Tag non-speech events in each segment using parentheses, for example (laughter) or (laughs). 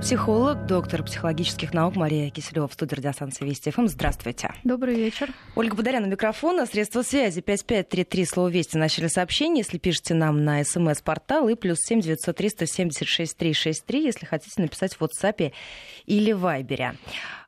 Психолог, доктор психологических наук Мария Киселева в студии радиостанции Вести ФМ. Здравствуйте. Добрый вечер. Ольга Бударяна, микрофона, средства связи 5533, слово Вести, начали сообщение. Если пишете нам на смс-портал и плюс 7 903 176 363, если хотите написать в WhatsApp или Вайбере.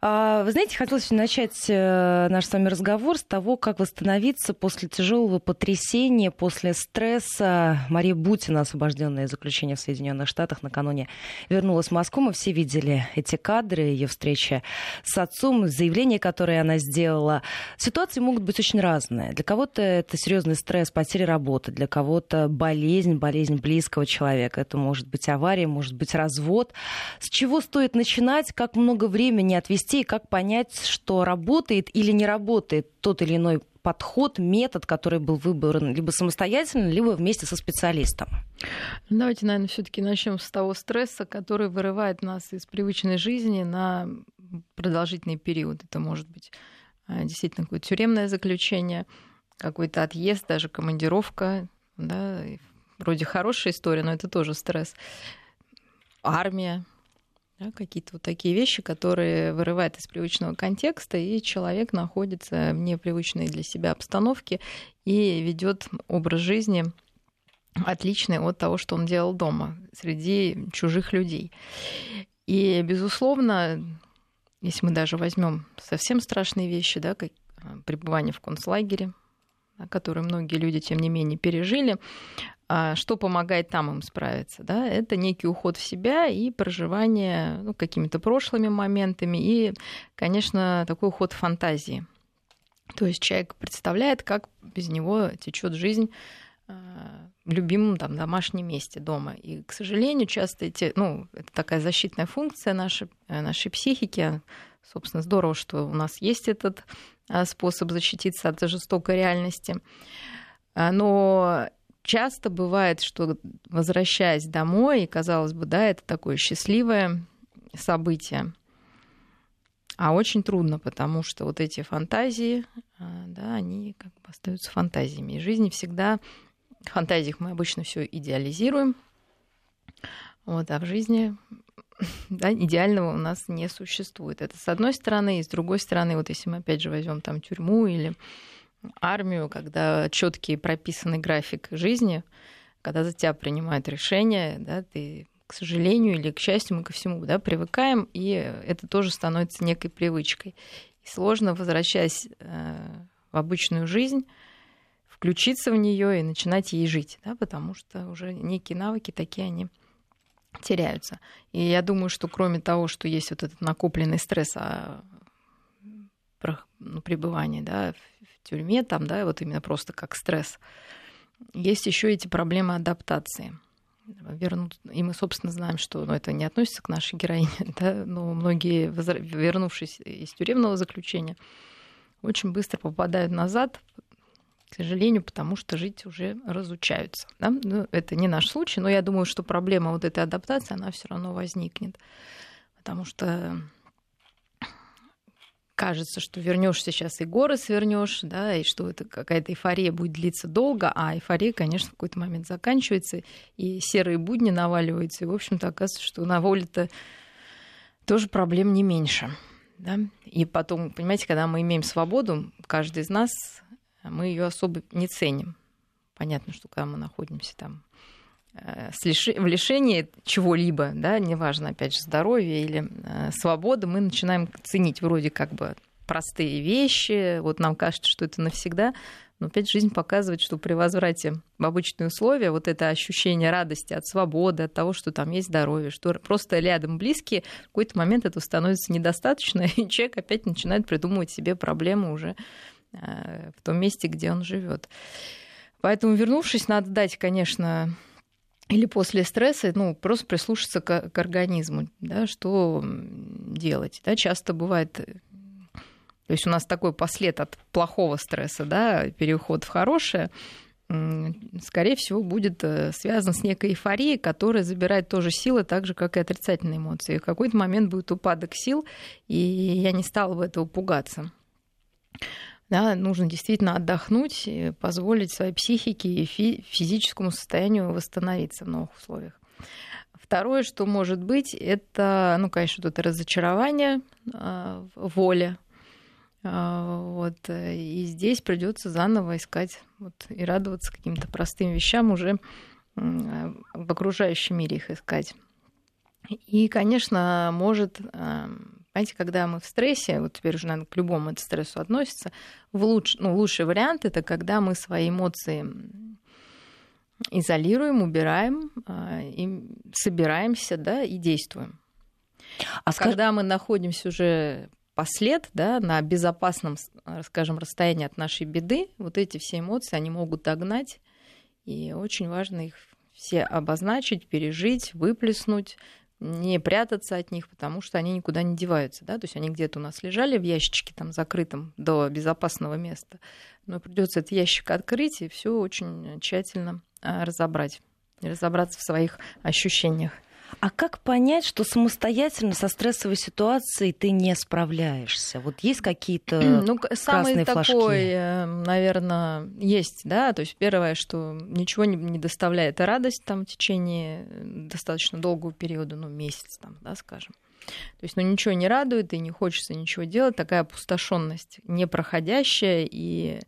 А, вы знаете, хотелось начать э, наш с вами разговор с того, как восстановиться после тяжелого потрясения, после стресса. Мария Бутина, освобожденная из заключения в Соединенных Штатах, накануне вернулась в Москву. Мы все видели эти кадры, ее встречи с отцом, заявление, которое она сделала. Ситуации могут быть очень разные. Для кого-то это серьезный стресс, потеря работы, для кого-то болезнь, болезнь близкого человека. Это может быть авария, может быть развод. С чего стоит начинать, как много времени отвести и как понять, что работает или не работает тот или иной подход, метод, который был выбран либо самостоятельно, либо вместе со специалистом? Давайте, наверное, все-таки начнем с того стресса, который вырывает нас из привычной жизни на продолжительный период. Это может быть а, действительно какое-то тюремное заключение, какой-то отъезд, даже командировка. Да, вроде хорошая история, но это тоже стресс. Армия, да, какие-то вот такие вещи, которые вырывают из привычного контекста, и человек находится в непривычной для себя обстановке и ведет образ жизни отличный от того, что он делал дома, среди чужих людей. И, безусловно, если мы даже возьмем совсем страшные вещи, да, как а, пребывание в концлагере, которые многие люди, тем не менее, пережили, что помогает там им справиться? Да? Это некий уход в себя и проживание ну, какими-то прошлыми моментами и, конечно, такой уход в фантазии. То есть человек представляет, как без него течет жизнь а, в любимом там, домашнем месте дома. И, к сожалению, часто эти, ну, это такая защитная функция нашей, э, нашей психики. Собственно, здорово, что у нас есть этот а, способ защититься от жестокой реальности. Но часто бывает, что возвращаясь домой, и казалось бы, да, это такое счастливое событие, а очень трудно, потому что вот эти фантазии, а, да, они как бы остаются фантазиями. И жизни всегда в фантазиях мы обычно все идеализируем, вот, а в жизни (laughs) да, идеального у нас не существует. Это с одной стороны, и с другой стороны, вот если мы опять же возьмем там тюрьму или армию, когда четкий прописанный график жизни, когда за тебя принимают решения, да, ты к сожалению или к счастью, мы ко всему да, привыкаем, и это тоже становится некой привычкой. И сложно, возвращаясь э, в обычную жизнь, включиться в нее и начинать ей жить, да, потому что уже некие навыки такие они теряются. И я думаю, что кроме того, что есть вот этот накопленный стресс о ну, пребывании да, тюрьме, там, да, вот именно просто как стресс. Есть еще эти проблемы адаптации. Вернут... И мы, собственно, знаем, что ну, это не относится к нашей героине, (laughs) да, но многие, вернувшись из тюремного заключения, очень быстро попадают назад, к сожалению, потому что жить уже разучаются. Да? Ну, это не наш случай, но я думаю, что проблема вот этой адаптации, она все равно возникнет. Потому что кажется, что вернешься сейчас и горы свернешь, да, и что это какая-то эйфория будет длиться долго, а эйфория, конечно, в какой-то момент заканчивается, и серые будни наваливаются, и, в общем-то, оказывается, что на воле-то тоже проблем не меньше. Да? И потом, понимаете, когда мы имеем свободу, каждый из нас, мы ее особо не ценим. Понятно, что когда мы находимся там в лишении чего-либо, да, неважно, опять же, здоровья или э, свободы, мы начинаем ценить вроде как бы простые вещи, вот нам кажется, что это навсегда, но опять жизнь показывает, что при возврате в обычные условия вот это ощущение радости от свободы, от того, что там есть здоровье, что просто рядом близкие, в какой-то момент этого становится недостаточно, (laughs) и человек опять начинает придумывать себе проблемы уже э, в том месте, где он живет. Поэтому, вернувшись, надо дать, конечно, или после стресса, ну, просто прислушаться к, к организму, да, что делать. Да, часто бывает, то есть у нас такой послед от плохого стресса, да, переход в хорошее, скорее всего, будет э, связан с некой эйфорией, которая забирает тоже силы, так же, как и отрицательные эмоции. И в какой-то момент будет упадок сил, и я не стала бы этого пугаться. Да, нужно действительно отдохнуть, и позволить своей психике и физическому состоянию восстановиться в новых условиях. Второе, что может быть, это, ну, конечно, это разочарование э, воля. Э, вот, и здесь придется заново искать вот, и радоваться каким-то простым вещам уже э, в окружающем мире их искать. И, конечно, может Понимаете, когда мы в стрессе, вот теперь уже, наверное, к любому это стрессу относится, в луч, ну, лучший вариант это когда мы свои эмоции изолируем, убираем, а, и собираемся, да, и действуем. А скаж... когда мы находимся уже послед, да, на безопасном, скажем, расстоянии от нашей беды, вот эти все эмоции, они могут догнать, и очень важно их все обозначить, пережить, выплеснуть, не прятаться от них, потому что они никуда не деваются, да, то есть они где-то у нас лежали в ящичке там закрытом до безопасного места, но придется этот ящик открыть и все очень тщательно а, разобрать, разобраться в своих ощущениях. А как понять, что самостоятельно со стрессовой ситуацией ты не справляешься? Вот есть какие-то (clears throat) ну, самый такой, флажки? Э, наверное, есть, да. То есть первое, что ничего не, не доставляет радость там в течение достаточно долгого периода, ну месяц там, да, скажем. То есть, ну ничего не радует и не хочется ничего делать, такая опустошенность непроходящая и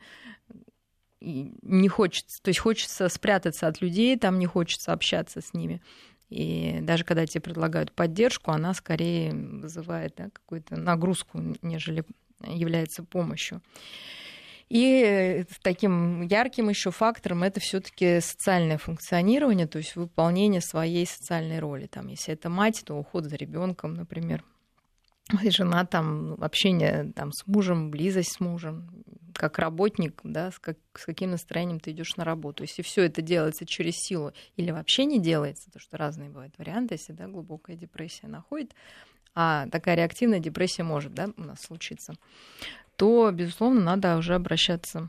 и не хочется, то есть хочется спрятаться от людей, там не хочется общаться с ними. И даже когда тебе предлагают поддержку, она скорее вызывает да, какую-то нагрузку, нежели является помощью. И таким ярким еще фактором это все-таки социальное функционирование, то есть выполнение своей социальной роли. Там, если это мать, то уход за ребенком, например. И жена там общение там, с мужем, близость с мужем, как работник, да, с, как, с каким настроением ты идешь на работу. Если все это делается через силу или вообще не делается, потому что разные бывают варианты, если да, глубокая депрессия находит, а такая реактивная депрессия может да, у нас случиться, то, безусловно, надо уже обращаться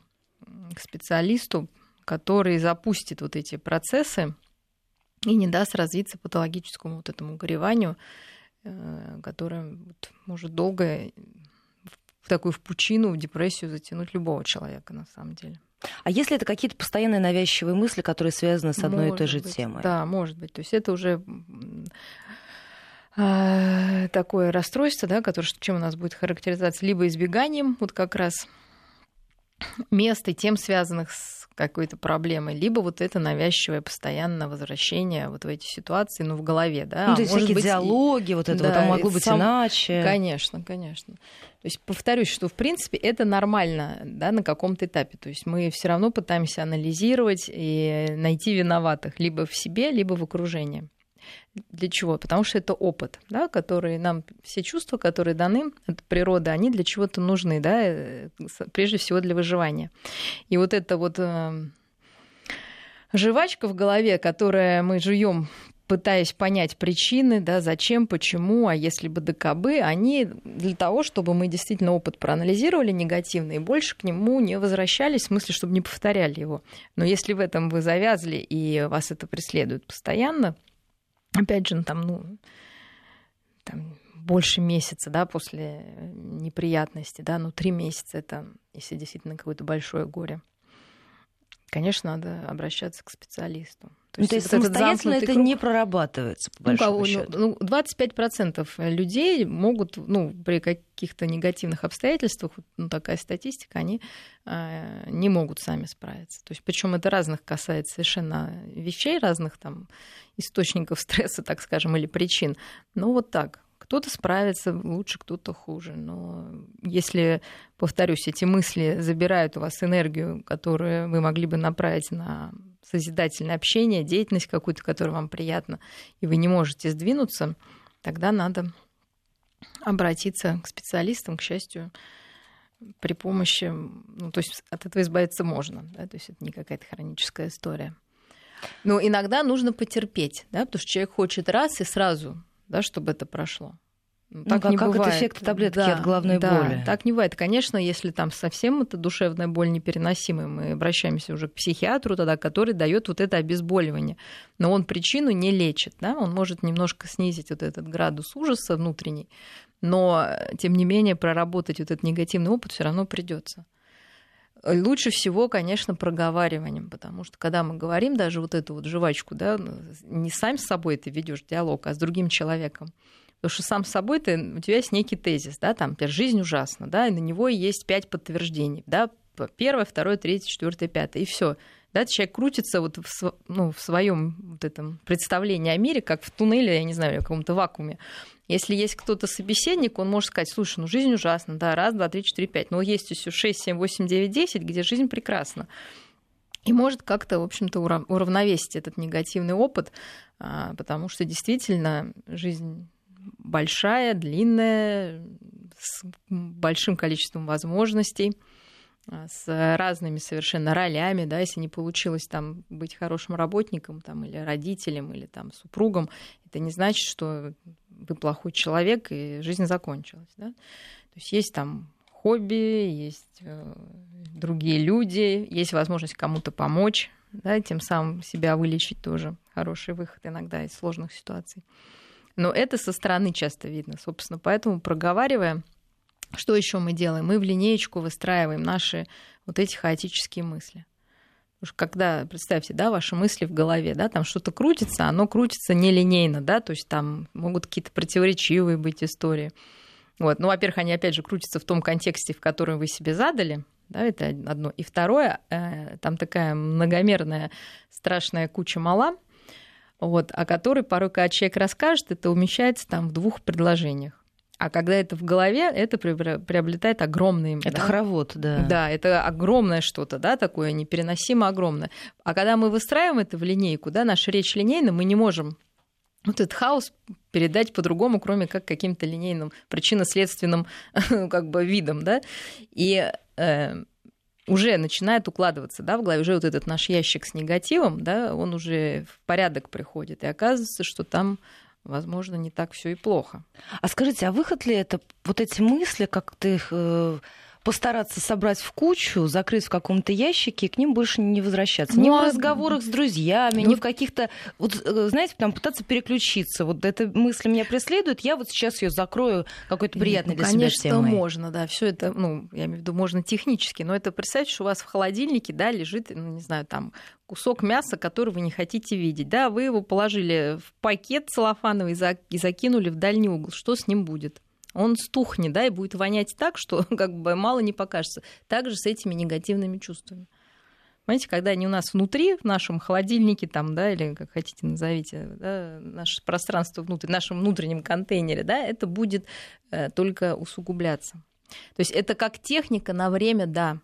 к специалисту, который запустит вот эти процессы и не даст развиться патологическому вот этому гореванию, э, которое вот может долго такую в пучину, в депрессию затянуть любого человека на самом деле. А если это какие-то постоянные навязчивые мысли, которые связаны с одной может и той же быть, темой? Да, может быть. То есть это уже а, такое расстройство, да, которое чем у нас будет характеризоваться либо избеганием, вот как раз мест и тем связанных с какой-то проблемой, либо вот это навязчивое постоянное возвращение вот в эти ситуации, ну, в голове, да. Ну, то есть а всякие быть, диалоги, вот это да, вот, а могло быть сам... иначе. Конечно, конечно. То есть повторюсь, что в принципе это нормально да, на каком-то этапе. То есть мы все равно пытаемся анализировать и найти виноватых либо в себе, либо в окружении. Для чего? Потому что это опыт, да, который нам, все чувства, которые даны от природы, они для чего-то нужны, да, э, прежде всего для выживания. И вот это вот э, жвачка в голове, которая мы жуем пытаясь понять причины, да, зачем, почему, а если бы ДКБ, они для того, чтобы мы действительно опыт проанализировали негативный и больше к нему не возвращались, в смысле, чтобы не повторяли его. Но если в этом вы завязли и вас это преследует постоянно, опять же, ну, там, ну, там, больше месяца, да, после неприятности, да, ну, три месяца это, если действительно какое-то большое горе. Конечно, надо обращаться к специалисту. То, ну, есть, то есть самостоятельно это круг... не прорабатывается, по большому ну, счету. Ну, 25% людей могут, ну, при каких-то негативных обстоятельствах, ну, такая статистика, они э, не могут сами справиться. То есть, причем это разных касается совершенно вещей, разных там источников (laughs) стресса, так скажем, или причин. Но вот так. Кто-то справится лучше, кто-то хуже. Но если, повторюсь, эти мысли забирают у вас энергию, которую вы могли бы направить на созидательное общение, деятельность какую-то, которая вам приятна, и вы не можете сдвинуться, тогда надо обратиться к специалистам, к счастью, при помощи, ну, то есть от этого избавиться можно, да, то есть это не какая-то хроническая история. Но иногда нужно потерпеть, да, потому что человек хочет раз и сразу, да, чтобы это прошло. Ну, так ну, не как бывает. эффект таблетки да, от головной да, боли. Так не бывает. Конечно, если там совсем эта душевная боль непереносимая, мы обращаемся уже к психиатру тогда, который дает вот это обезболивание. Но он причину не лечит. Да? Он может немножко снизить вот этот градус ужаса внутренний, но тем не менее проработать вот этот негативный опыт все равно придется. Лучше всего, конечно, проговариванием, потому что когда мы говорим даже вот эту вот жвачку, да, не сам с собой ты ведешь диалог, а с другим человеком. Потому что сам с собой ты, у тебя есть некий тезис, да, там, жизнь ужасна, да, и на него есть пять подтверждений, да, первое, второе, третье, четвертое, пятое, и все. Да, человек крутится вот в, ну, в своем вот этом представлении о мире, как в туннеле, я не знаю, в каком-то вакууме. Если есть кто-то собеседник, он может сказать, слушай, ну жизнь ужасна, да, раз, два, три, четыре, пять. Но есть еще шесть, семь, восемь, девять, десять, где жизнь прекрасна. И может как-то, в общем-то, уравновесить этот негативный опыт, а, потому что действительно жизнь большая, длинная, с большим количеством возможностей. А, с разными совершенно ролями, да, если не получилось там быть хорошим работником там, или родителем, или там супругом, это не значит, что вы плохой человек, и жизнь закончилась. Да? То есть есть там хобби, есть э, другие люди, есть возможность кому-то помочь, да, тем самым себя вылечить тоже хороший выход иногда из сложных ситуаций. Но это со стороны часто видно, собственно, поэтому проговаривая что еще мы делаем? Мы в линеечку выстраиваем наши вот эти хаотические мысли. Что когда, представьте, да, ваши мысли в голове, да, там что-то крутится, оно крутится нелинейно, да, то есть там могут какие-то противоречивые быть истории. Вот. Ну, во-первых, они, опять же, крутятся в том контексте, в котором вы себе задали, да, это одно. И второе, э, там такая многомерная страшная куча мала, вот, о которой порой, когда человек расскажет, это умещается там в двух предложениях. А когда это в голове, это приобретает огромный... Это да? хоровод, да. Да, это огромное что-то, да, такое непереносимо огромное. А когда мы выстраиваем это в линейку, да, наша речь линейна, мы не можем вот этот хаос передать по-другому, кроме как каким-то линейным причинно-следственным (laughs) как бы видом, да. И э, уже начинает укладываться да, в голове, уже вот этот наш ящик с негативом, да, он уже в порядок приходит. И оказывается, что там возможно, не так все и плохо. А скажите, а выход ли это, вот эти мысли, как ты их э, постараться собрать в кучу, закрыть в каком-то ящике и к ним больше не возвращаться. Ну, ни в а разговорах с друзьями, ну, ни в каких-то... Вот, э, знаете, там пытаться переключиться. Вот эта мысль меня преследует, я вот сейчас ее закрою какой-то приятной ну, для конечно, себя темой. можно, да. Все это, ну, я имею в виду, можно технически, но это представьте, что у вас в холодильнике, да, лежит, ну, не знаю, там кусок мяса, который вы не хотите видеть. Да, вы его положили в пакет целлофановый и закинули в дальний угол. Что с ним будет? он стухнет, да, и будет вонять так, что (laughs) как бы мало не покажется. Также с этими негативными чувствами. Понимаете, когда они у нас внутри, в нашем холодильнике, там, да, или как хотите назовите, да, наше пространство внутри, в нашем внутреннем контейнере, да, это будет э, только усугубляться. То есть это как техника на время, да,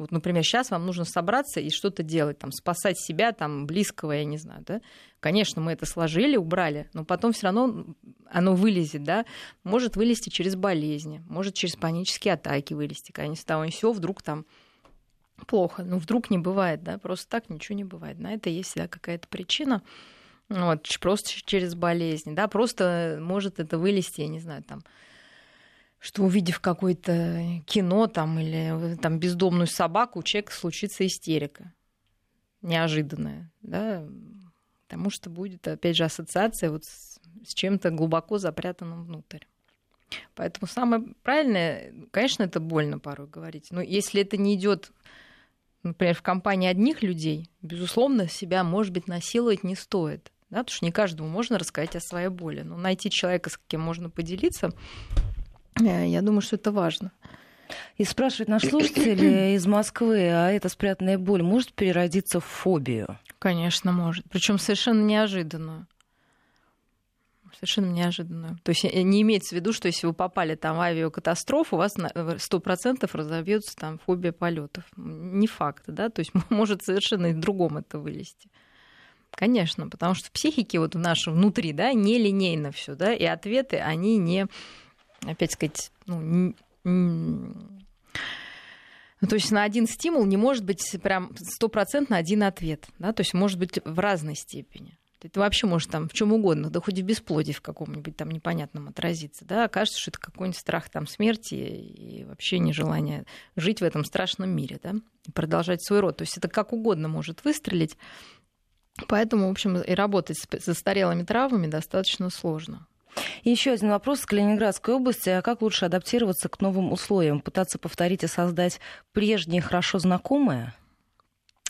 вот, например, сейчас вам нужно собраться и что-то делать, там, спасать себя, там, близкого, я не знаю, да. Конечно, мы это сложили, убрали, но потом все равно оно вылезет, да. Может вылезти через болезни, может через панические атаки вылезти, когда ни с того ни вдруг там плохо. Ну, вдруг не бывает, да, просто так ничего не бывает. На это есть всегда какая-то причина. Вот, просто через болезни, да, просто может это вылезти, я не знаю, там, что увидев какое-то кино там или там бездомную собаку, у человека случится истерика неожиданная, да, потому что будет, опять же, ассоциация вот с, с чем-то глубоко запрятанным внутрь. Поэтому самое правильное, конечно, это больно порой говорить, но если это не идет, например, в компании одних людей, безусловно, себя, может быть, насиловать не стоит. Да, потому что не каждому можно рассказать о своей боли. Но найти человека, с кем можно поделиться, Э, я думаю, что это важно. И спрашивает наш слушатель (clears throat) из Москвы, а эта спрятанная боль может переродиться в фобию? Конечно, может. Причем совершенно неожиданную. Совершенно неожиданную. То есть э, не имеется в виду, что если вы попали там в авиакатастрофу, у вас сто процентов разовьется там фобия полетов. Не факт, да? То есть (laughs) может совершенно и в другом это вылезти. Конечно, потому что в психике вот в нашем внутри, да, нелинейно все, да, и ответы, они не опять сказать, ну, ну, то есть на один стимул не может быть прям стопроцентно один ответ, да, то есть может быть в разной степени. Это вообще может там в чем угодно, да хоть в бесплодии в каком-нибудь там непонятном отразиться, да, окажется, что это какой-нибудь страх там смерти и вообще нежелание жить в этом страшном мире, да, и продолжать свой род. То есть это как угодно может выстрелить, поэтому, в общем, и работать с застарелыми травмами достаточно сложно Еще один вопрос с Калининградской области. А как лучше адаптироваться к новым условиям? Пытаться повторить и создать прежние хорошо знакомые?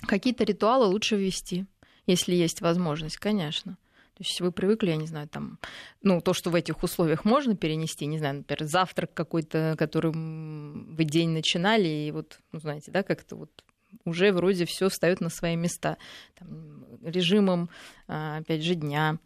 Какие-то ритуалы лучше ввести, если есть возможность, конечно. То есть вы привыкли, я не знаю, там, ну, то, что в этих условиях можно перенести, не знаю, например, завтрак какой-то, которым вы день начинали, и вот, ну, знаете, да, как-то вот уже вроде все встает на свои места. Там, режимом, а, опять же, дня,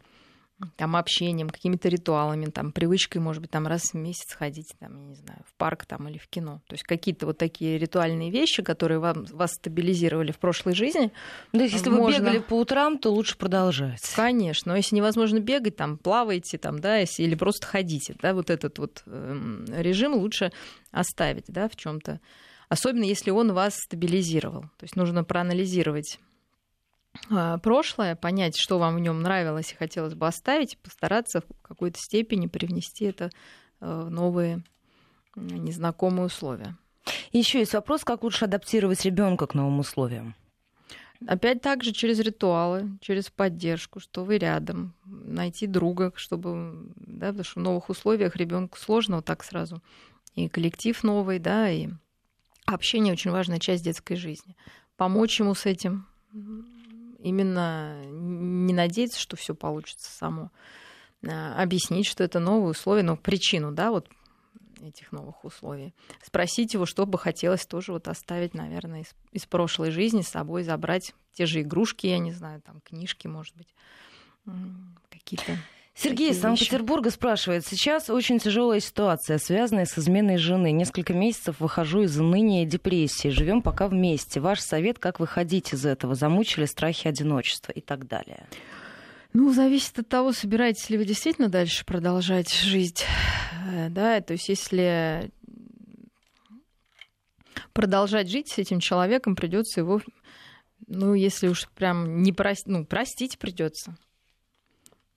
там, общением, какими-то ритуалами, там, привычкой, может быть, там, раз в месяц ходить, там, я не знаю, в парк там, или в кино. То есть какие-то вот такие ритуальные вещи, которые вам, вас стабилизировали в прошлой жизни. Да, если можно... вы бегали по утрам, то лучше продолжать. Конечно. Но если невозможно бегать, там, плавайте, там, да, если, или просто ходите, да, вот этот вот э, режим лучше оставить, да, в чем то Особенно если он вас стабилизировал. То есть нужно проанализировать прошлое, понять, что вам в нем нравилось и хотелось бы оставить, постараться в какой-то степени привнести это э, в новые незнакомые условия. Еще есть вопрос, как лучше адаптировать ребенка к новым условиям. Опять также через ритуалы, через поддержку, что вы рядом, найти друга, чтобы, да, потому что в новых условиях ребенку сложно вот так сразу. И коллектив новый, да, и общение очень важная часть детской жизни. Помочь ему с этим, именно не надеяться, что все получится само, а объяснить, что это новые условия, но причину, да, вот этих новых условий. Спросить его, что бы хотелось тоже вот оставить, наверное, из, из прошлой жизни с собой, забрать те же игрушки, я не знаю, там книжки, может быть, какие-то Сергей из Санкт-Петербурга спрашивает. Сейчас очень тяжелая ситуация, связанная с изменой жены. Несколько месяцев выхожу из уныния и депрессии. Живем пока вместе. Ваш совет, как выходить из этого? Замучили страхи одиночества и так далее. Ну, зависит от того, собираетесь ли вы действительно дальше продолжать жить. Э, да, то есть если продолжать жить с этим человеком, придется его, ну, если уж прям не простить, ну, простить придется.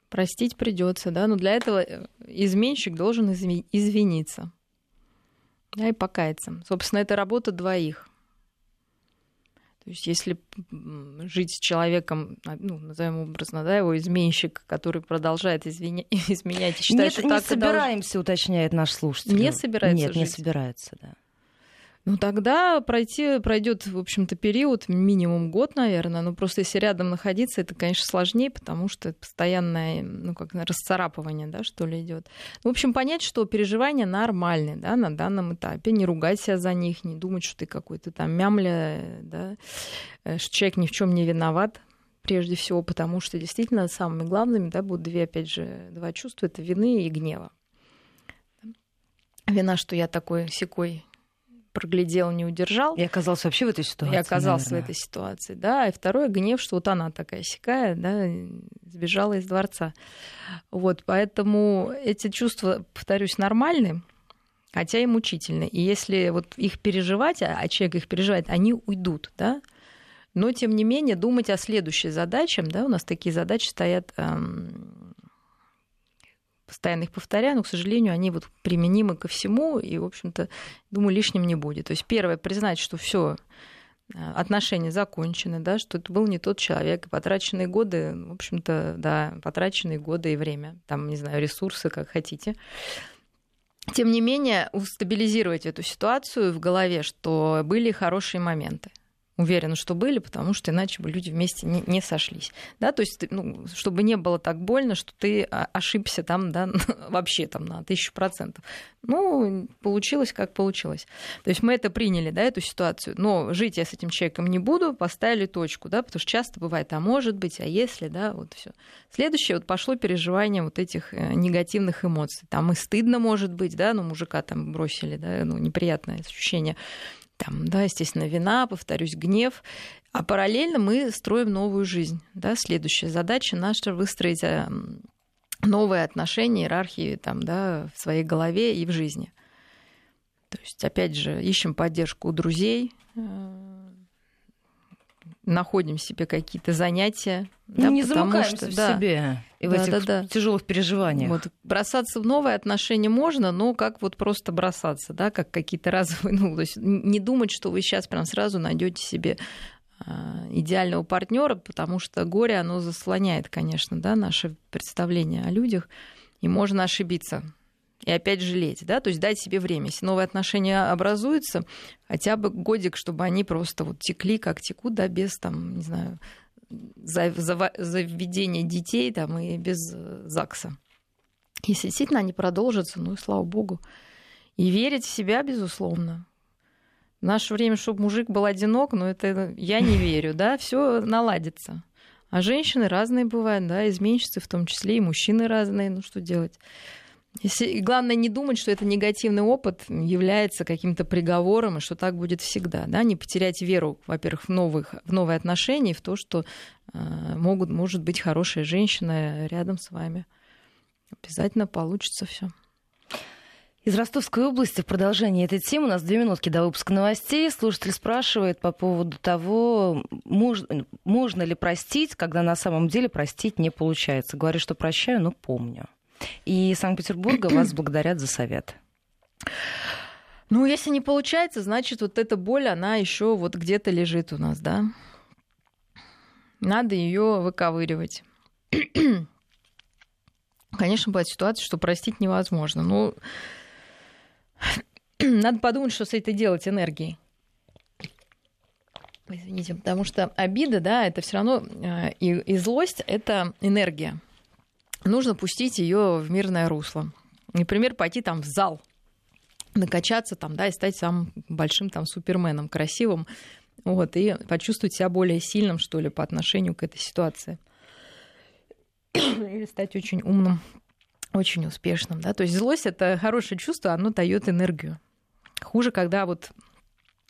Простить придется, да, но для этого э, изменщик должен извиниться. Да, и покаяться. Собственно, это работа двоих. То есть, если жить с человеком, а, ну, назовем образно, да, его изменщик, который продолжает извиня... (laughs) изменять и считать, Нет, что не так собираемся, должен... уточняет наш слушатель. Не собирается Нет, жить. не собирается, да. Ну тогда пройти, пройдет, в общем-то, период, минимум год, наверное. Но просто если рядом находиться, это, конечно, сложнее, потому что постоянное, ну, как расцарапывание, да, что ли, идет. В общем, понять, что переживания нормальные, да, на данном этапе. Не ругать себя за них, не думать, что ты какой-то там мямля, да, э, что человек ни в чем не виноват, прежде всего, потому что действительно самыми главными да, будут две, опять же, два чувства, это вины и гнева. Вина, что я такой секой проглядел, не удержал. И оказался вообще в этой ситуации. И оказался наверное. в этой ситуации, да. И второе гнев, что вот она такая сякая, да, сбежала из дворца. Вот, поэтому эти чувства, повторюсь, нормальны, хотя и мучительны. И если вот их переживать, а человек их переживает, они уйдут, да. Но, тем не менее, думать о следующей задаче, да, у нас такие задачи стоят эм, постоянно их повторяю, но, к сожалению, они вот применимы ко всему, и, в общем-то, думаю, лишним не будет. То есть первое, признать, что все э, отношения закончены, да, что это был не тот человек, и потраченные годы, в общем-то, да, потраченные годы и время, там, не знаю, ресурсы, как хотите. Тем не менее, стабилизировать эту ситуацию в голове, что были хорошие моменты. Уверена, что были, потому что иначе бы люди вместе не, не сошлись. Да, то есть, ну, чтобы не было так больно, что ты ошибся там, да, (laughs) вообще там на тысячу процентов. Ну, получилось, как получилось. То есть мы это приняли, да, эту ситуацию. Но жить я с этим человеком не буду, поставили точку, да, потому что часто бывает, а может быть, а если, да, вот все. Следующее, вот пошло переживание вот этих э, негативных эмоций. Там и стыдно может быть, да, ну, мужика там бросили, да, ну, неприятное ощущение там, да, естественно, вина, повторюсь, гнев. А параллельно мы строим новую жизнь. Да? Следующая задача наша выстроить эм, новые отношения, иерархии там, да, в своей голове и в жизни. То есть, опять же, ищем поддержку у друзей, э, находим себе какие-то занятия. Ну, да, не замыкаемся что, в да, себе и да, в этих да, да. тяжелых переживаниях. Вот, бросаться в новые отношения можно, но как вот просто бросаться, да, как какие-то (laughs) разовые, ну, то есть не думать, что вы сейчас прям сразу найдете себе а, идеального партнера, потому что горе, оно заслоняет, конечно, да, наше представление о людях. И можно ошибиться и опять жалеть, да, то есть дать себе время. Если новые отношения образуются, хотя бы годик, чтобы они просто вот текли, как текут, да, без там, не знаю, заведения детей там и без э, ЗАГСа. Если действительно они продолжатся, ну и слава богу. И верить в себя, безусловно. В наше время, чтобы мужик был одинок, но ну, это я не (laughs) верю, да, все наладится. А женщины разные бывают, да, изменщицы в том числе, и мужчины разные, ну что делать? И главное не думать, что это негативный опыт является каким-то приговором, и что так будет всегда. Да? Не потерять веру, во-первых, в, новых, в новые отношения, в то, что э, могут, может быть хорошая женщина рядом с вами. Обязательно получится все. Из Ростовской области в продолжении этой темы у нас две минутки до выпуска новостей. Слушатель спрашивает по поводу того, можно, можно ли простить, когда на самом деле простить не получается. Говорю, что прощаю, но помню. И Санкт-Петербурга вас (clears throat) благодарят за совет. Ну, если не получается, значит, вот эта боль, она еще вот где-то лежит у нас, да? Надо ее выковыривать. (clears throat) Конечно, бывает ситуация, что простить невозможно. Но (clears throat) надо подумать, что с этой делать энергией. Извините, потому что обида, да, это все равно э, и, и злость это энергия нужно пустить ее в мирное русло. Например, пойти там в зал, накачаться там, да, и стать самым большим там суперменом, красивым, вот, и почувствовать себя более сильным, что ли, по отношению к этой ситуации. Или стать очень умным, очень успешным, да. То есть злость — это хорошее чувство, оно дает энергию. Хуже, когда вот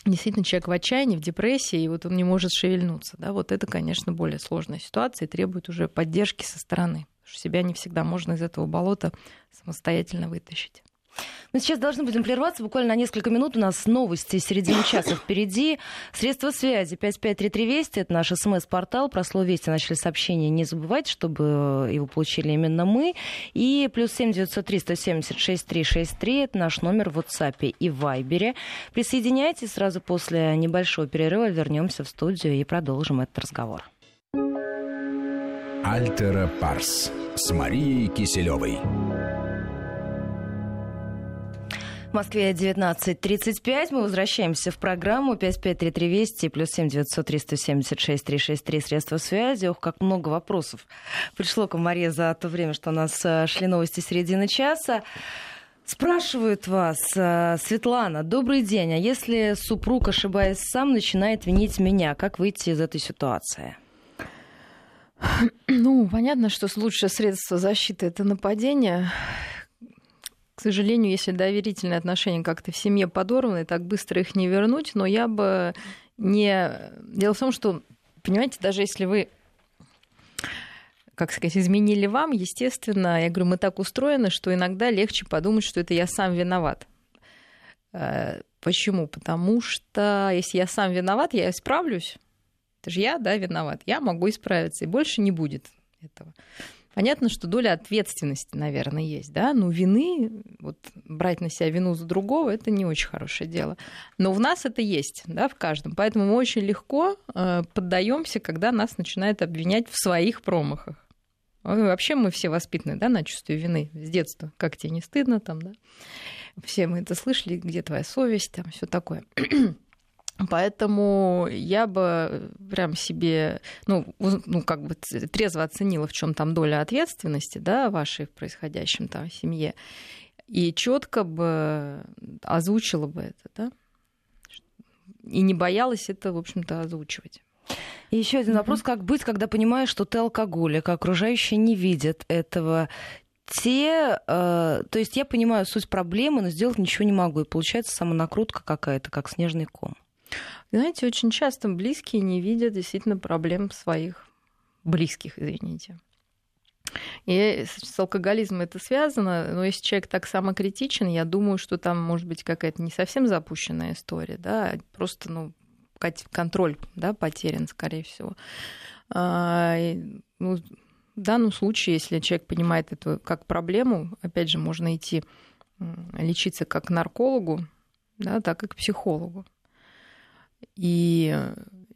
действительно человек в отчаянии, в депрессии, и вот он не может шевельнуться, да, вот это, конечно, более сложная ситуация и требует уже поддержки со стороны что себя не всегда можно из этого болота самостоятельно вытащить. Мы сейчас должны будем прерваться буквально на несколько минут. У нас новости середины часа впереди. Средства связи 5533 Вести. Это наш смс-портал. Про слово Вести начали сообщение. Не забывайте, чтобы его получили именно мы. И плюс 7 903 176 363. Это наш номер в WhatsApp и Viber. Присоединяйтесь. Сразу после небольшого перерыва вернемся в студию и продолжим этот разговор. Альтера Парс с Марией Киселевой. В Москве 19.35. Мы возвращаемся в программу 5533 Вести плюс 7 900 376 363 средства связи. Ох, как много вопросов пришло к Марии за то время, что у нас э, шли новости середины часа. Спрашивают вас, э, Светлана, добрый день. А если супруг, ошибаясь сам, начинает винить меня, как выйти из этой ситуации? Ну, понятно, что лучшее средство защиты это нападение. К сожалению, если доверительные отношения как-то в семье подорваны, так быстро их не вернуть, но я бы не... Дело в том, что, понимаете, даже если вы как сказать, изменили вам, естественно, я говорю, мы так устроены, что иногда легче подумать, что это я сам виноват. Э, почему? Потому что если я сам виноват, я исправлюсь, это же я, да, виноват. Я могу исправиться, и больше не будет этого. Понятно, что доля ответственности, наверное, есть, да, но вины, вот брать на себя вину за другого, это не очень хорошее дело. Но в нас это есть, да, в каждом. Поэтому мы очень легко э, поддаемся, когда нас начинают обвинять в своих промахах. Вообще мы все воспитаны, да, на чувстве вины с детства. Как тебе не стыдно там, да? Все мы это слышали, где твоя совесть, там все такое. Поэтому я бы прям себе, ну, ну, как бы трезво оценила, в чем там доля ответственности, да, вашей в происходящем там семье, и четко бы озвучила бы это, да, и не боялась это, в общем-то, озвучивать. И еще один вопрос, как быть, когда понимаешь, что ты алкоголик, а окружающие не видят этого, те, э, то есть я понимаю суть проблемы, но сделать ничего не могу, и получается самонакрутка какая-то, как снежный ком. Знаете, очень часто близкие не видят действительно проблем своих близких, извините. И с алкоголизмом это связано, но если человек так самокритичен, я думаю, что там может быть какая-то не совсем запущенная история, да, а просто, ну, контроль, да, потерян, скорее всего. А, ну, в данном случае, если человек понимает это как проблему, опять же, можно идти лечиться как к наркологу, да, так и к психологу. И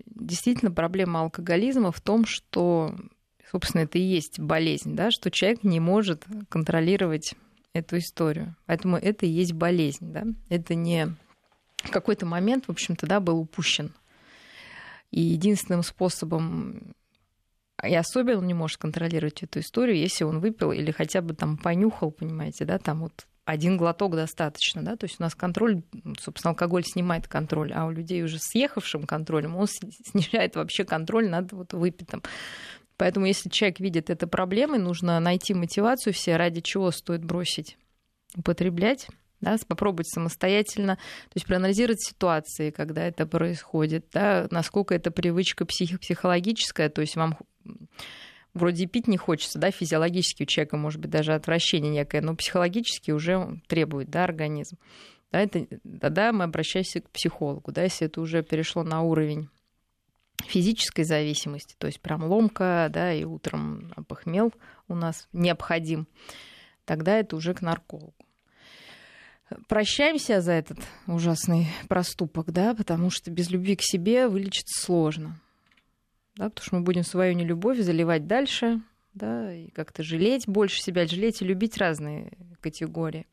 действительно проблема алкоголизма в том, что Собственно, это и есть болезнь, да, что человек не может контролировать эту историю. Поэтому это и есть болезнь, да. Это не какой-то момент, в общем-то, да, был упущен. И единственным способом и особенно он не может контролировать эту историю, если он выпил или хотя бы там понюхал, понимаете, да, там вот один глоток достаточно, да, то есть у нас контроль, собственно, алкоголь снимает контроль, а у людей уже съехавшим контролем он снижает вообще контроль над вот выпитым. Поэтому если человек видит это проблемой, нужно найти мотивацию все, ради чего стоит бросить употреблять, да, попробовать самостоятельно, то есть проанализировать ситуации, когда это происходит, да, насколько это привычка псих, психологическая, то есть вам вроде пить не хочется, да, физиологически у человека может быть даже отвращение некое, но психологически уже требует, да, организм. Да, это, тогда мы обращаемся к психологу, да, если это уже перешло на уровень физической зависимости, то есть прям ломка, да, и утром похмел у нас необходим, тогда это уже к наркологу. Прощаемся за этот ужасный проступок, да, потому что без любви к себе вылечиться сложно. Да, потому что мы будем свою нелюбовь заливать дальше, да, и как-то жалеть больше себя, жалеть и любить разные категории.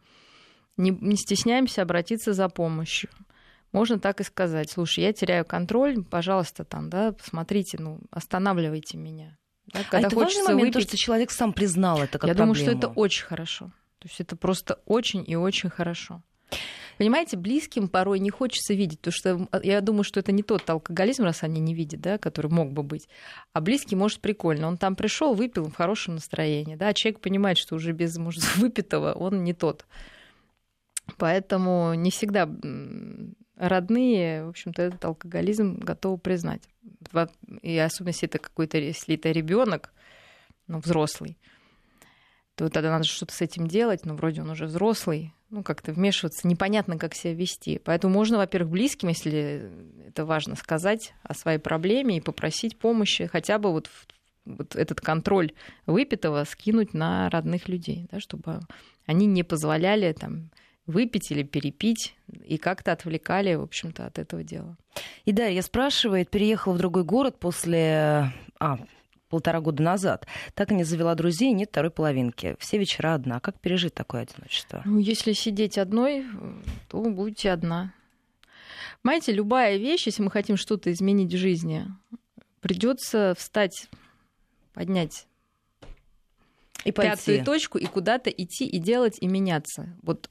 Не, не стесняемся обратиться за помощью. Можно так и сказать, слушай, я теряю контроль, пожалуйста, там, да, посмотрите, ну, останавливайте меня. Да, когда а это важный момент, выпить... то, что человек сам признал это как Я проблему. думаю, что это очень хорошо. То есть это просто очень и очень хорошо. Понимаете, близким порой не хочется видеть, потому что я думаю, что это не тот алкоголизм, раз они не видят, да, который мог бы быть. А близкий, может, прикольно. Он там пришел, выпил в хорошем настроении, да, а человек понимает, что уже без, может, (laughs) выпитого он не тот. Поэтому не всегда родные, в общем-то, этот алкоголизм готовы признать. И особенно если это какой-то, если это ребенок, ну, взрослый, то тогда надо что-то с этим делать, но вроде он уже взрослый, ну, как-то вмешиваться, непонятно, как себя вести. Поэтому можно, во-первых, близким, если это важно, сказать о своей проблеме и попросить помощи, хотя бы вот, вот этот контроль выпитого скинуть на родных людей, да, чтобы они не позволяли там выпить или перепить, и как-то отвлекали, в общем-то, от этого дела. И да, я спрашивает, переехала в другой город после... А, полтора года назад. Так и не завела друзей, нет второй половинки. Все вечера одна. Как пережить такое одиночество? Ну, если сидеть одной, то будете одна. Понимаете, любая вещь, если мы хотим что-то изменить в жизни, придется встать, поднять и пятую точку и куда-то идти и делать и меняться. Вот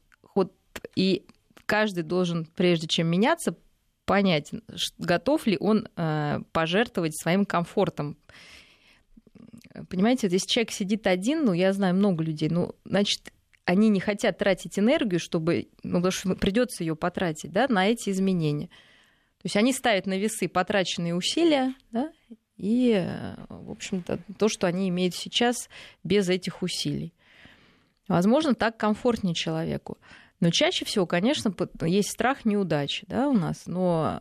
и каждый должен, прежде чем меняться, понять, готов ли он э, пожертвовать своим комфортом. Понимаете, если человек сидит один, ну, я знаю много людей, ну, значит, они не хотят тратить энергию, чтобы, ну, потому что придется ее потратить, да, на эти изменения. То есть они ставят на весы потраченные усилия, да, и, в общем-то, то, что они имеют сейчас без этих усилий. Возможно, так комфортнее человеку. Но чаще всего, конечно, есть страх неудачи да, у нас, но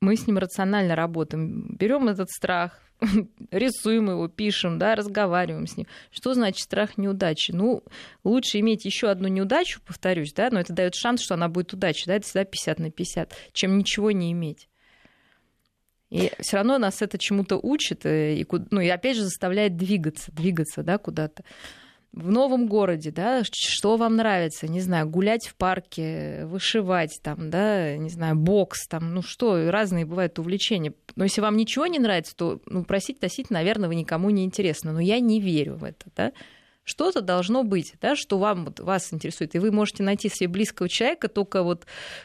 мы с ним рационально работаем. Берем этот страх, (laughs) рисуем его, пишем, да, разговариваем с ним. Что значит страх неудачи? Ну, лучше иметь еще одну неудачу, повторюсь, да, но это дает шанс, что она будет удачей, да, это всегда 50 на 50, чем ничего не иметь. И все равно нас это чему-то учит, э, и, ну, и опять же заставляет двигаться, двигаться, да, куда-то в новом городе, да, что вам нравится, не знаю, гулять в парке, вышивать там, да, не знаю, бокс там, ну что, разные бывают увлечения. Но если вам ничего не нравится, то, ну, просить, носить, наверное, вы никому не интересно. Но я не верю в это, да. Что-то должно быть, да, что вам, вот, вас интересует. И вы можете найти себе близкого человека, только вот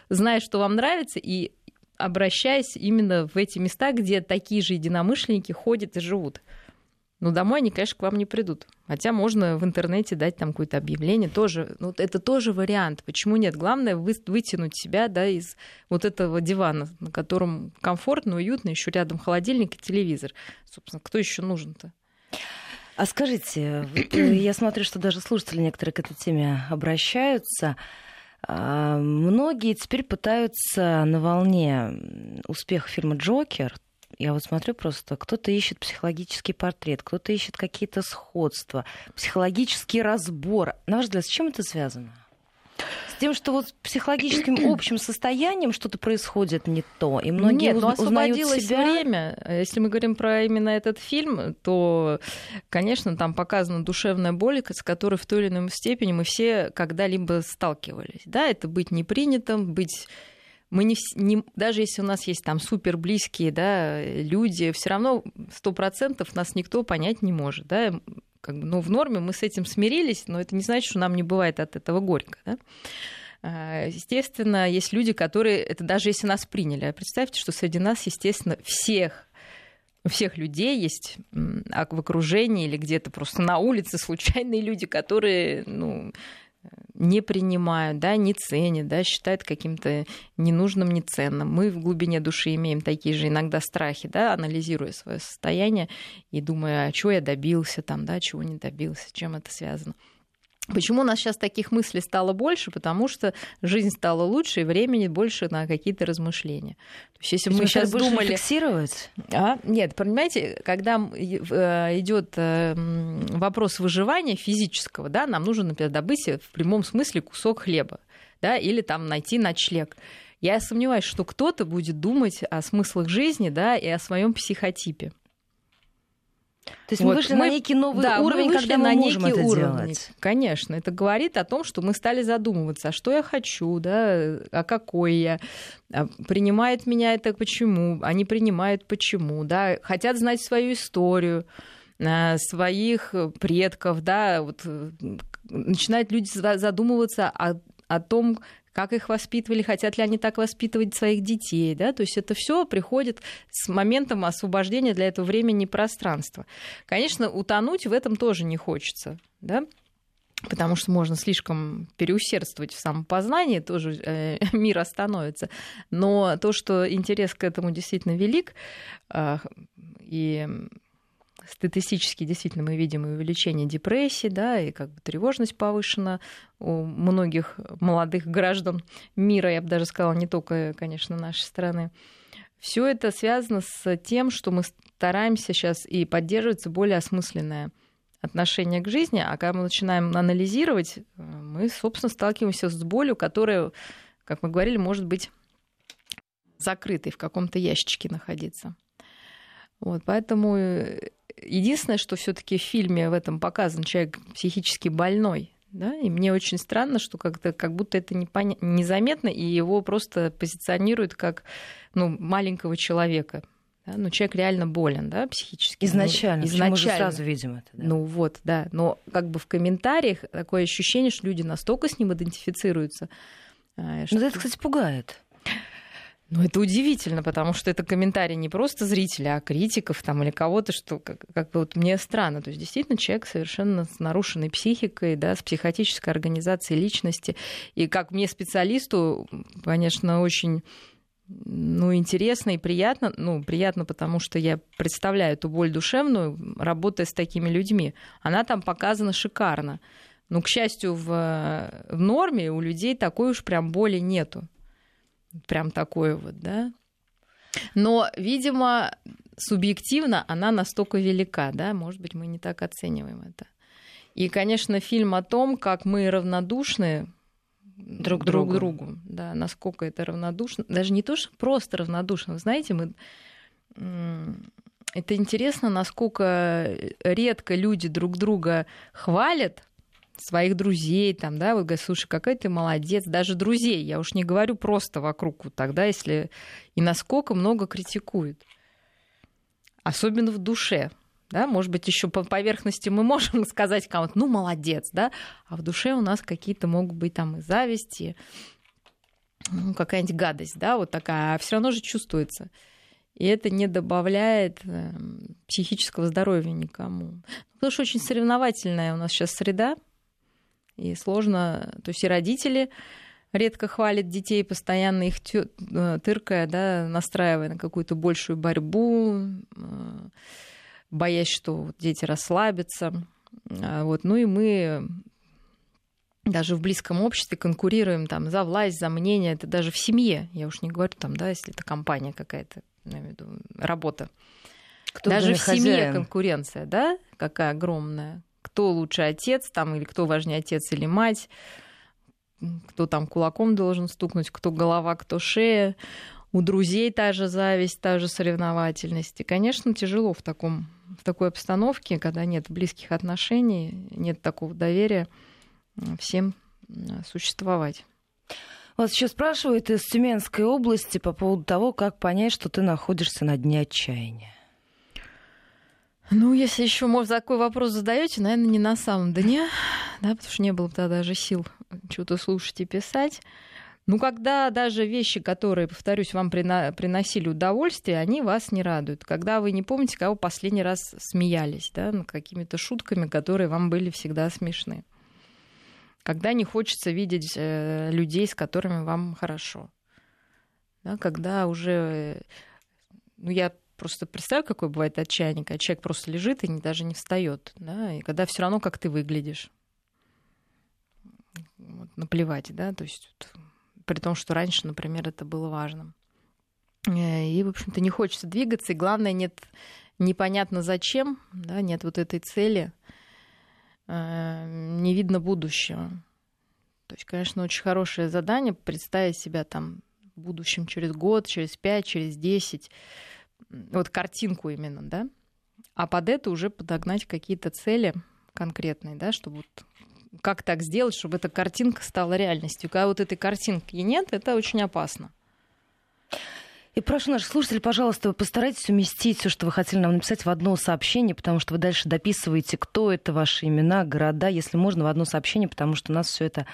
зная, что вам нравится, и обращаясь именно в эти места, где такие же единомышленники ходят и живут. Но домой они, конечно, к вам не придут. Хотя можно в интернете дать там какое-то объявление тоже. Ну, это тоже вариант. Почему нет? Главное вы, вытянуть себя да, из вот этого дивана, на котором комфортно, уютно, еще рядом холодильник и телевизор. Собственно, кто еще нужен-то? А скажите, вот (clears throat) я смотрю, что даже слушатели некоторые к этой теме обращаются. А, многие теперь пытаются на волне успеха фильма «Джокер», я вот смотрю просто, кто-то ищет психологический портрет, кто-то ищет какие-то сходства, психологический разбор. На ваш взгляд, с чем это связано? тем, что вот с психологическим (clears throat) общим состоянием что-то происходит не то, и многие Нет, уз- но узнают себя. время. Если мы говорим про именно этот фильм, то, конечно, там показана душевная боль, с которой в той или иной степени мы все когда-либо сталкивались. Да, это быть непринятым, быть мы не, не даже если у нас есть там супер близкие да, люди, все равно сто процентов нас никто понять не может. Да? Как бы, ну, в норме мы с этим смирились, но это не значит, что нам не бывает от этого горько. Да? А, естественно, есть люди, которые, это даже если нас приняли, а представьте, что среди нас, естественно, всех у всех людей есть а в окружении или где-то просто на улице случайные люди, которые ну, не принимают, да, не ценят, да, считают каким-то ненужным, неценным. Мы в глубине души имеем такие же иногда страхи, да, анализируя свое состояние и думая, а чего я добился там, да, чего не добился, чем это связано. Почему у нас сейчас таких мыслей стало больше? Потому что жизнь стала лучше, и времени больше на какие-то размышления. То есть, если То мы сейчас думали... фиксировать? А? Нет, понимаете, когда э, идет э, вопрос выживания физического, да, нам нужно, например, добыть в прямом смысле кусок хлеба, да, или там найти ночлег. Я сомневаюсь, что кто-то будет думать о смыслах жизни, да, и о своем психотипе. То есть вот. мы вышли мы, на некий новый да, уровень, мы когда мы на можем некий это уровень. делать. Конечно, это говорит о том, что мы стали задумываться, а что я хочу, да, а какой я, а принимает меня это почему, а не принимает почему, да, хотят знать свою историю а, своих предков, да, вот начинают люди задумываться о, о том, как их воспитывали, хотят ли они так воспитывать своих детей, да, то есть это все приходит с моментом освобождения для этого времени и пространства. Конечно, утонуть в этом тоже не хочется, да, потому что можно слишком переусердствовать в самопознании, тоже э, (laughs) мир остановится. Но то, что интерес к этому действительно велик, э, и статистически действительно мы видим увеличение депрессии, да, и как бы тревожность повышена у многих молодых граждан мира, я бы даже сказала, не только, конечно, нашей страны. Все это связано с тем, что мы стараемся сейчас и поддерживается более осмысленное отношение к жизни, а когда мы начинаем анализировать, мы, собственно, сталкиваемся с болью, которая, как мы говорили, может быть закрытой, в каком-то ящичке находиться. Вот, поэтому э, единственное, что все-таки в фильме в этом показан человек психически больной, да, и мне очень странно, что как-то как будто это непоня... незаметно, и его просто позиционируют как ну, маленького человека. Да? Но человек реально болен, да, психически. Изначально, ну, изначально. Мы же сразу видим это. Да? Ну вот, да. Но как бы в комментариях такое ощущение, что люди настолько с ним идентифицируются. Что... Ну, это, кстати, пугает. Ну, это удивительно, потому что это комментарий не просто зрителя, а критиков там, или кого-то, что как, как бы вот мне странно. То есть действительно человек совершенно с нарушенной психикой, да, с психотической организацией личности. И как мне специалисту, конечно, очень ну, интересно и приятно. Ну, приятно, потому что я представляю эту боль душевную, работая с такими людьми. Она там показана шикарно. Но, к счастью, в, в норме у людей такой уж прям боли нету прям такое вот, да. Но, видимо, субъективно она настолько велика, да, может быть, мы не так оцениваем это. И, конечно, фильм о том, как мы равнодушны друг, друг другу. другу, да, насколько это равнодушно, даже не то, что просто равнодушно, вы знаете, мы это интересно, насколько редко люди друг друга хвалят, своих друзей, там, да, вот говорят, слушай, какая ты молодец, даже друзей, я уж не говорю просто вокруг вот тогда, если и насколько много критикуют. Особенно в душе, да, может быть, еще по поверхности мы можем (laughs) сказать кому-то, ну, молодец, да, а в душе у нас какие-то могут быть там и зависти, ну, какая-нибудь гадость, да, вот такая, а все равно же чувствуется. И это не добавляет э, психического здоровья никому. Потому что очень соревновательная у нас сейчас среда, и сложно, то есть и родители редко хвалят детей, постоянно их э, тыркая, да, настраивая на какую-то большую борьбу, э, боясь, что дети расслабятся. А вот. Ну и мы даже в близком обществе конкурируем там за власть, за мнение, это даже в семье, я уж не говорю там, да, если это компания какая-то, я имею в виду, работа. Кто даже в семье хозяин? конкуренция, да, какая огромная кто лучше отец там, или кто важнее отец или мать. кто там кулаком должен стукнуть, кто голова, кто шея. У друзей та же зависть, та же соревновательность. И, конечно, тяжело в, таком, в такой обстановке, когда нет близких отношений, нет такого доверия всем существовать. Вас еще спрашивают из Тюменской области по поводу того, как понять, что ты находишься на дне отчаяния. Ну, если еще может, такой вопрос задаете, наверное, не на самом дне, да, потому что не было тогда даже сил что-то слушать и писать. Ну, когда даже вещи, которые, повторюсь, вам приносили удовольствие, они вас не радуют. Когда вы не помните, кого последний раз смеялись, да, какими-то шутками, которые вам были всегда смешны. Когда не хочется видеть э, людей, с которыми вам хорошо. Да, когда уже... Ну, я просто представляю, какой бывает отчаяние, когда человек просто лежит и даже не встает, да, и когда все равно как ты выглядишь. Вот, наплевать, да, то есть при том, что раньше, например, это было важным. Э, и, в общем-то, не хочется двигаться, и главное, нет непонятно зачем, да, нет вот этой цели, э, не видно будущего. То есть, конечно, очень хорошее задание представить себя там в будущем через год, через пять, через десять, вот картинку именно, да, а под это уже подогнать какие-то цели конкретные, да, чтобы вот как так сделать, чтобы эта картинка стала реальностью. Когда вот этой картинки нет, это очень опасно. И прошу наших слушателей, пожалуйста, постарайтесь уместить все, что вы хотели нам написать в одно сообщение, потому что вы дальше дописываете, кто это, ваши имена, города, если можно, в одно сообщение, потому что у нас все это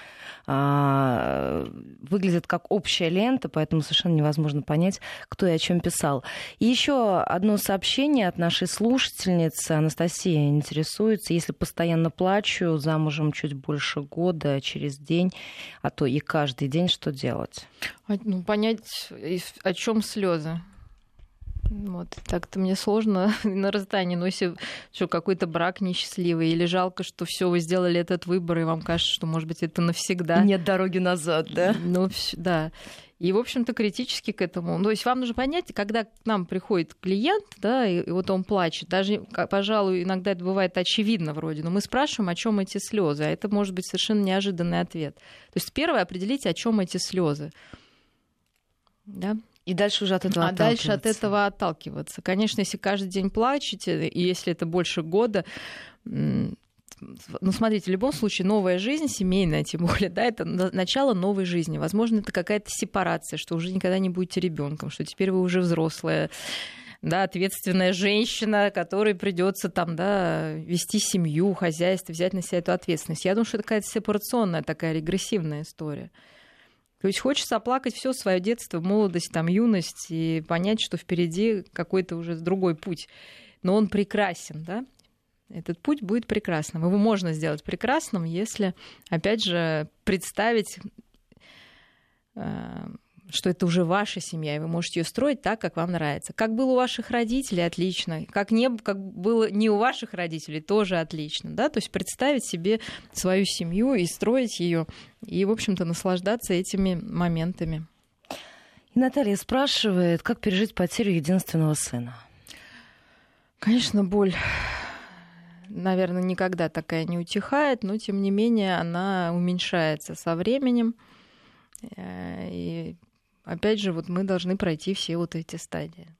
а, выглядит как общая лента, поэтому совершенно невозможно понять, кто и о чем писал. И еще одно сообщение от нашей слушательницы. Анастасия интересуется, если постоянно плачу, замужем чуть больше года, через день, а то и каждый день, что делать? Ну, понять, о чем слезы. Вот, так-то мне сложно (laughs) на расстоянии, но если что, какой-то брак несчастливый, или жалко, что все вы сделали этот выбор, и вам кажется, что, может быть, это навсегда. Нет дороги назад, да? Ну, да. И, в общем-то, критически к этому. То есть вам нужно понять, когда к нам приходит клиент, да, и, и вот он плачет, даже, пожалуй, иногда это бывает очевидно вроде, но мы спрашиваем, о чем эти слезы, а это может быть совершенно неожиданный ответ. То есть первое, определите, о чем эти слезы. Да? И дальше уже от этого А дальше от этого отталкиваться. Конечно, если каждый день плачете, и если это больше года, ну, смотрите, в любом случае новая жизнь, семейная тем более, да, это начало новой жизни. Возможно, это какая-то сепарация, что уже никогда не будете ребенком, что теперь вы уже взрослая, да, ответственная женщина, которой придется там, да, вести семью, хозяйство, взять на себя эту ответственность. Я думаю, что это какая-то сепарационная такая регрессивная история. То есть хочется оплакать все свое детство, молодость, там, юность и понять, что впереди какой-то уже другой путь. Но он прекрасен, да? Этот путь будет прекрасным. Его можно сделать прекрасным, если, опять же, представить э, что это уже ваша семья, и вы можете ее строить так, как вам нравится. Как было у ваших родителей, отлично. Как, не, как было не у ваших родителей, тоже отлично. Да? То есть представить себе свою семью и строить ее, и, в общем-то, наслаждаться этими моментами. И Наталья спрашивает, как пережить потерю единственного сына? Конечно, боль наверное, никогда такая не утихает, но тем не менее она уменьшается со временем. Э, и опять же, вот мы должны пройти все вот эти стадии.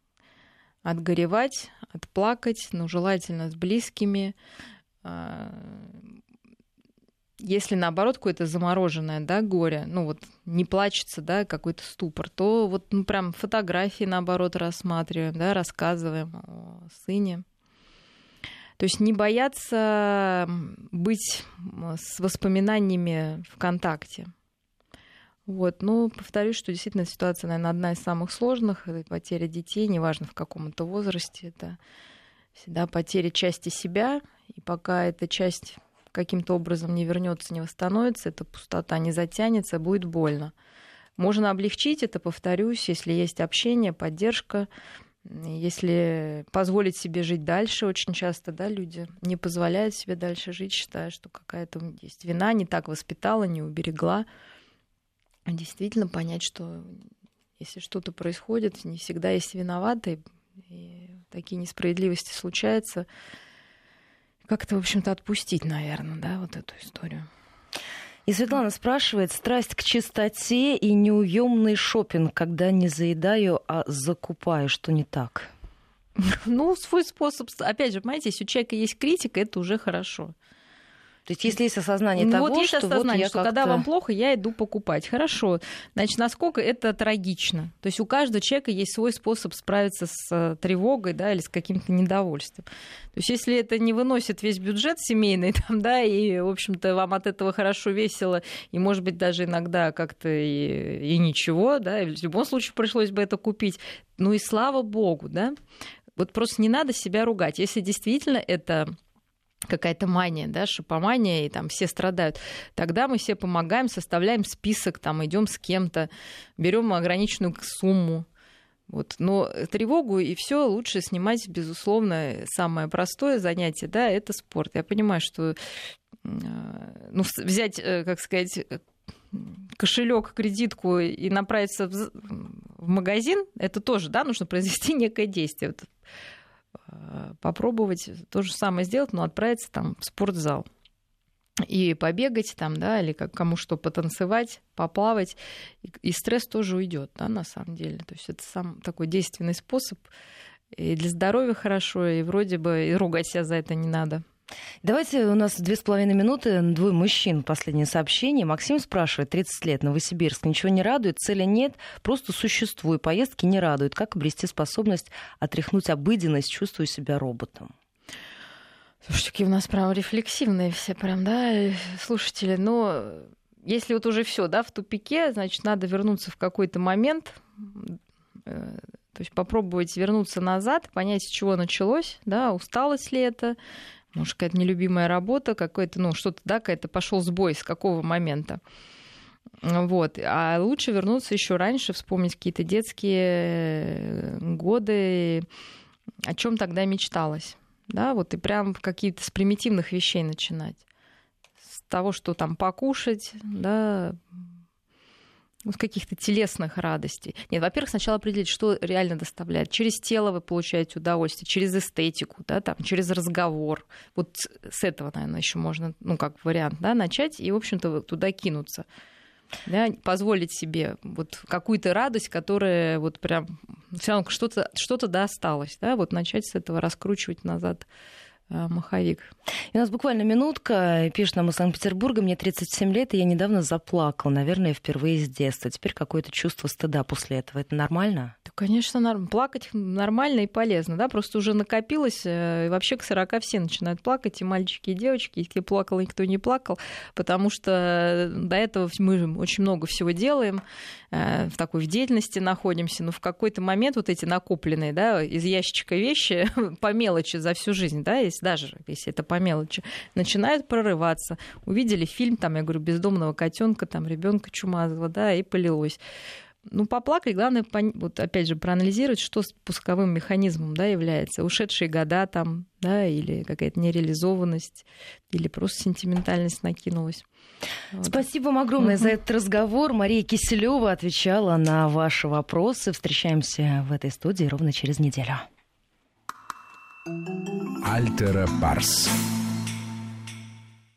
Отгоревать, отплакать, ну, желательно с близкими. А, если наоборот какое-то замороженное, да, горе, ну вот не плачется, да, какой-то ступор, то вот ну, прям фотографии наоборот рассматриваем, да, рассказываем о сыне. То есть не бояться быть с воспоминаниями в контакте. Вот, ну, повторюсь, что действительно ситуация, наверное, одна из самых сложных. Потеря детей, неважно в каком это возрасте, это всегда потеря части себя. И пока эта часть каким-то образом не вернется, не восстановится, эта пустота не затянется, будет больно. Можно облегчить это, повторюсь, если есть общение, поддержка, если позволить себе жить дальше, очень часто да, люди не позволяют себе дальше жить, считая, что какая-то есть вина, не так воспитала, не уберегла действительно понять, что если что-то происходит, не всегда есть виноватые, и такие несправедливости случаются, как-то, в общем-то, отпустить, наверное, да, вот эту историю. И Светлана спрашивает, страсть к чистоте и неуемный шопинг, когда не заедаю, а закупаю, что не так? (laughs) Ну, свой способ. Опять же, понимаете, если у человека есть критика, это уже хорошо. То есть, если есть осознание ну, того, вот есть что осознание, вот я что когда вам плохо, я иду покупать. Хорошо. Значит, насколько это трагично? То есть у каждого человека есть свой способ справиться с э, тревогой, да, или с каким-то недовольствием. То есть если это не выносит весь бюджет семейный, (laughs) там, да, и, в общем-то, вам от этого хорошо, весело, и, может быть, даже иногда как-то и, и ничего, да, в любом случае пришлось бы это купить. Ну и слава богу, да. Вот просто не надо себя ругать. Если действительно это какая-то мания, да, шипомания, и там все страдают, тогда мы все помогаем, составляем список, там идем с кем-то, берем ограниченную сумму. Вот. Но тревогу и все лучше снимать, безусловно, самое простое занятие, да, это спорт. Я понимаю, что ну, взять, э, как сказать, кошелек, кредитку и направиться в, магазин, это тоже, да, нужно (laughs) произвести некое действие. Вот Э, попробовать то же самое сделать, но отправиться там в спортзал и побегать там, да, или как кому что потанцевать, поплавать, и, и стресс тоже уйдет, да, на самом деле. То есть это сам такой действенный способ, и для здоровья хорошо, и вроде бы и ругать себя за это не надо. Давайте, у нас две с половиной минуты, двое мужчин, последнее сообщение. Максим спрашивает, 30 лет, Новосибирск, ничего не радует, цели нет, просто существую, поездки не радуют. Как обрести способность отряхнуть обыденность, чувствую себя роботом? Слушайте, какие у нас прям рефлексивные все прям, да, слушатели. Но если вот уже все, да, в тупике, значит, надо вернуться в какой-то момент, э, то есть попробовать вернуться назад, понять, с чего началось, да, усталость ли это, может, какая-то нелюбимая работа, какой-то, ну, что-то, да, какой-то пошел сбой, с какого момента. Вот. А лучше вернуться еще раньше, вспомнить какие-то детские годы, о чем тогда мечталось. Да, вот и прям какие-то с примитивных вещей начинать. С того, что там покушать, да, ну, каких-то телесных радостей. Нет, во-первых, сначала определить, что реально доставляет. Через тело вы получаете удовольствие, через эстетику, да, там, через разговор. Вот с этого, наверное, еще можно, ну, как вариант, да, начать и, в общем-то, туда кинуться. Да, позволить себе вот какую-то радость, которая вот прям все равно что-то что да осталось, да, вот начать с этого раскручивать назад маховик. И у нас буквально минутка. Пишет нам из Санкт-Петербурга. Мне 37 лет, и я недавно заплакал. Наверное, впервые с детства. Теперь какое-то чувство стыда после этого. Это нормально? Конечно, норм... плакать нормально и полезно. Да? Просто уже накопилось. Э, и вообще к 40 все начинают плакать. И мальчики, и девочки. Если плакал, никто не плакал. Потому что до этого мы очень много всего делаем. Э, в такой в деятельности находимся. Но в какой-то момент вот эти накопленные да, из ящичка вещи (laughs) по мелочи за всю жизнь, да, есть даже если это по мелочи, начинают прорываться. Увидели фильм, там, я говорю, бездомного котенка, там, ребенка чумазого, да, и полилось. Ну, поплакать, главное, вот опять же, проанализировать, что спусковым механизмом да, является. Ушедшие года там, да, или какая-то нереализованность, или просто сентиментальность накинулась. Вот. Спасибо вам огромное угу. за этот разговор. Мария Киселева отвечала на ваши вопросы. Встречаемся в этой студии ровно через неделю. Альтера Парс.